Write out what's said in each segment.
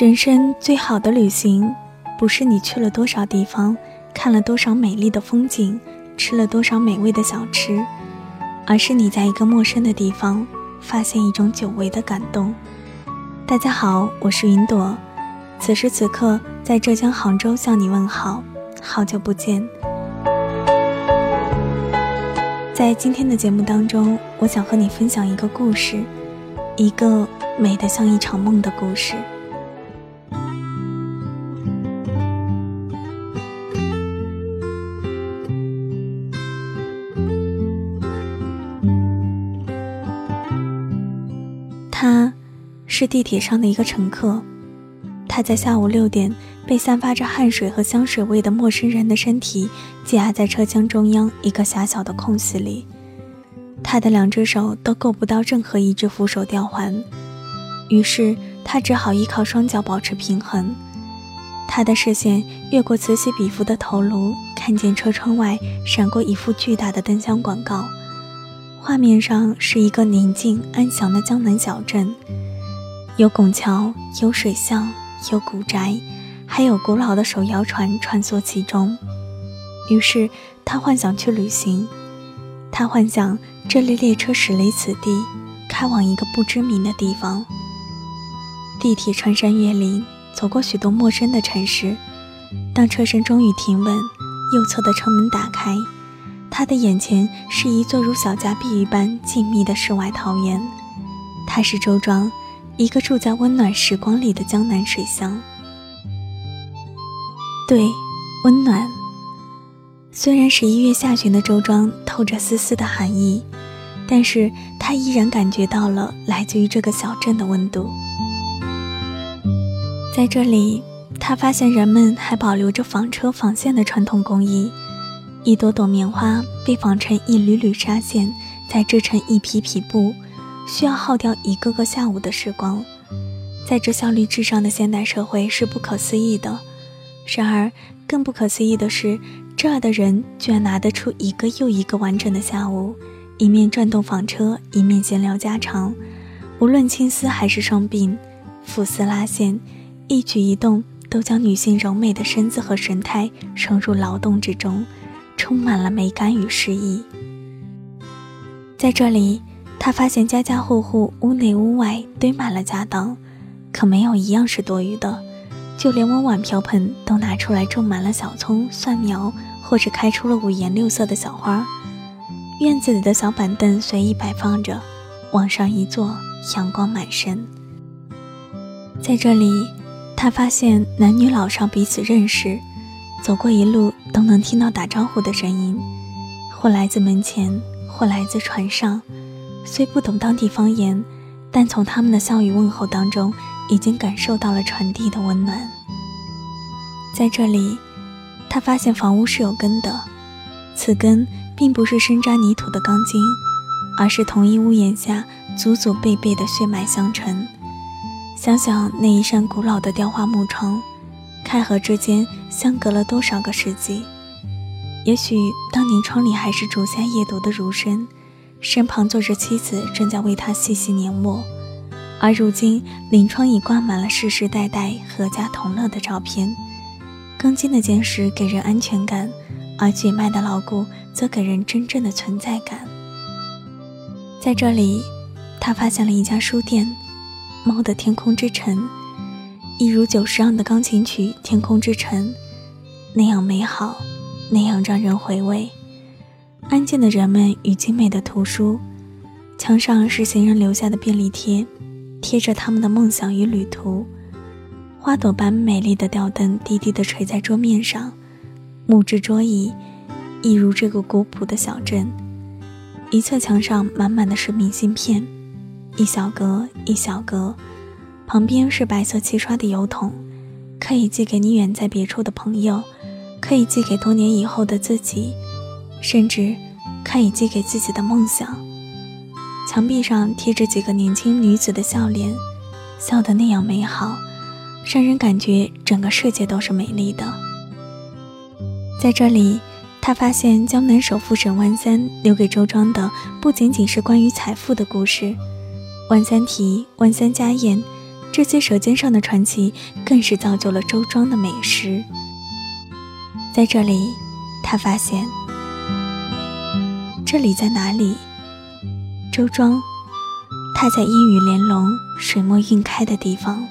人生最好的旅行，不是你去了多少地方，看了多少美丽的风景，吃了多少美味的小吃，而是你在一个陌生的地方，发现一种久违的感动。大家好，我是云朵，此时此刻在浙江杭州向你问好，好久不见。在今天的节目当中，我想和你分享一个故事，一个美得像一场梦的故事。是地铁上的一个乘客。他在下午六点被散发着汗水和香水味的陌生人的身体挤压在车厢中央一个狭小的空隙里。他的两只手都够不到任何一只扶手吊环，于是他只好依靠双脚保持平衡。他的视线越过此起彼伏的头颅，看见车窗外闪过一幅巨大的灯箱广告。画面上是一个宁静安详的江南小镇，有拱桥，有水巷，有古宅，还有古老的手摇船穿梭其中。于是他幻想去旅行，他幻想这列列车驶离此地，开往一个不知名的地方。地铁穿山越岭，走过许多陌生的城市。当车身终于停稳，右侧的车门打开。他的眼前是一座如小家碧玉般静谧的世外桃源，它是周庄，一个住在温暖时光里的江南水乡。对，温暖。虽然十一月下旬的周庄透着丝丝的寒意，但是他依然感觉到了来自于这个小镇的温度。在这里，他发现人们还保留着纺车纺线的传统工艺。一朵朵棉花被纺成一缕缕纱线，再织成一匹匹布，需要耗掉一个个下午的时光。在这效率至上的现代社会是不可思议的。然而，更不可思议的是，这儿的人居然拿得出一个又一个完整的下午，一面转动纺车，一面闲聊家常。无论青丝还是双鬓，抚丝拉线，一举一动都将女性柔美的身子和神态融入劳动之中。充满了美感与诗意。在这里，他发现家家户户屋内屋外堆满了家当，可没有一样是多余的，就连碗碗瓢盆都拿出来种满了小葱、蒜苗，或者开出了五颜六色的小花。院子里的小板凳随意摆放着，往上一坐，阳光满身。在这里，他发现男女老少彼此认识。走过一路都能听到打招呼的声音，或来自门前，或来自船上。虽不懂当地方言，但从他们的笑语问候当中，已经感受到了传递的温暖。在这里，他发现房屋是有根的，此根并不是深扎泥土的钢筋，而是同一屋檐下祖祖辈辈的血脉相承。想想那一扇古老的雕花木窗。开合之间相隔了多少个世纪？也许当年窗里还是烛下夜读的儒生，身旁坐着妻子正在为他细细研墨，而如今临窗已挂满了世世代代阖家同乐的照片。钢筋的坚实给人安全感，而血脉的牢固则给人真正的存在感。在这里，他发现了一家书店——猫的天空之城。一如久石让的钢琴曲《天空之城》，那样美好，那样让人回味。安静的人们与精美的图书，墙上是行人留下的便利贴，贴着他们的梦想与旅途。花朵般美丽的吊灯低低地垂在桌面上，木质桌椅，一如这个古朴的小镇。一侧墙上满满的是明信片，一小格一小格。旁边是白色漆刷的邮筒，可以寄给你远在别处的朋友，可以寄给多年以后的自己，甚至可以寄给自己的梦想。墙壁上贴着几个年轻女子的笑脸笑得那样美好让人感觉整个世界都是美丽的。在这里他发现江南首富沈万三留给周庄的不仅仅是关于财富的故事万三蹄万三家宴这些舌尖上的传奇更是造就了周庄的美食。在这里他发现这里在哪里？周庄，它在烟雨连龙、水墨晕开的地方。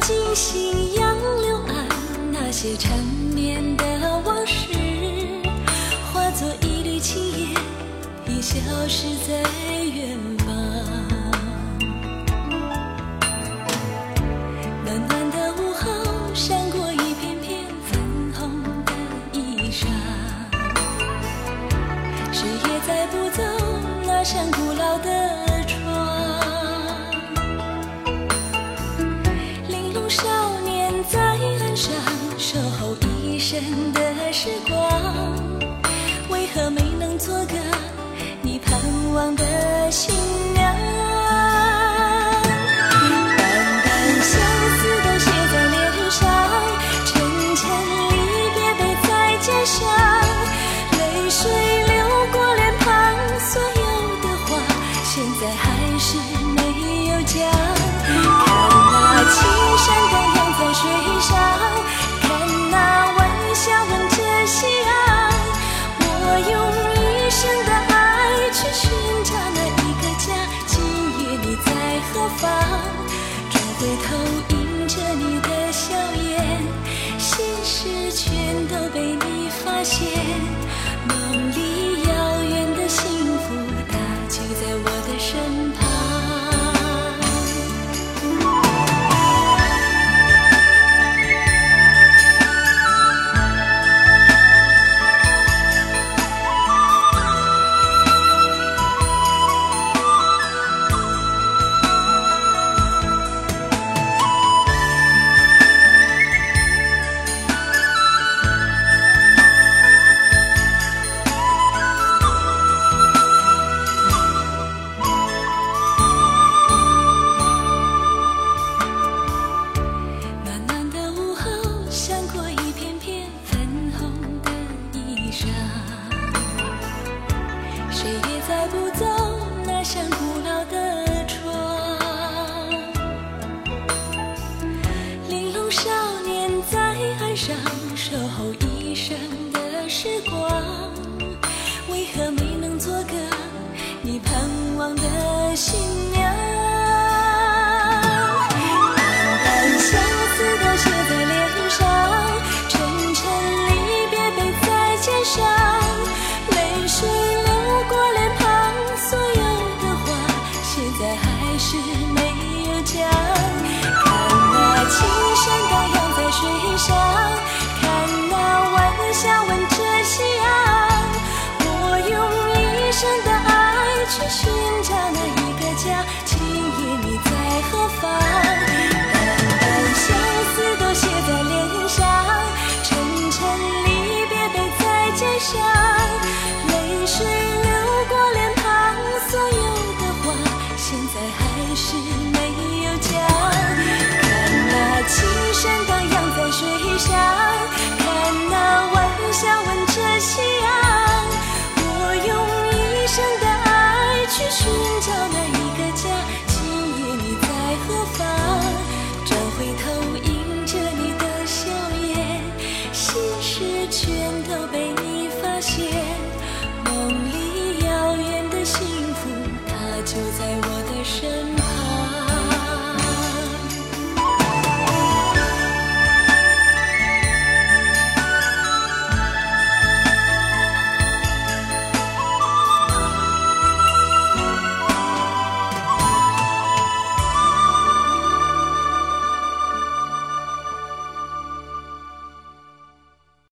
惊醒杨柳岸，那些缠绵的往事，化作一缕青烟，已消失在远方。的时光转回头，迎着你的笑颜，心事全都被你发现。浮躁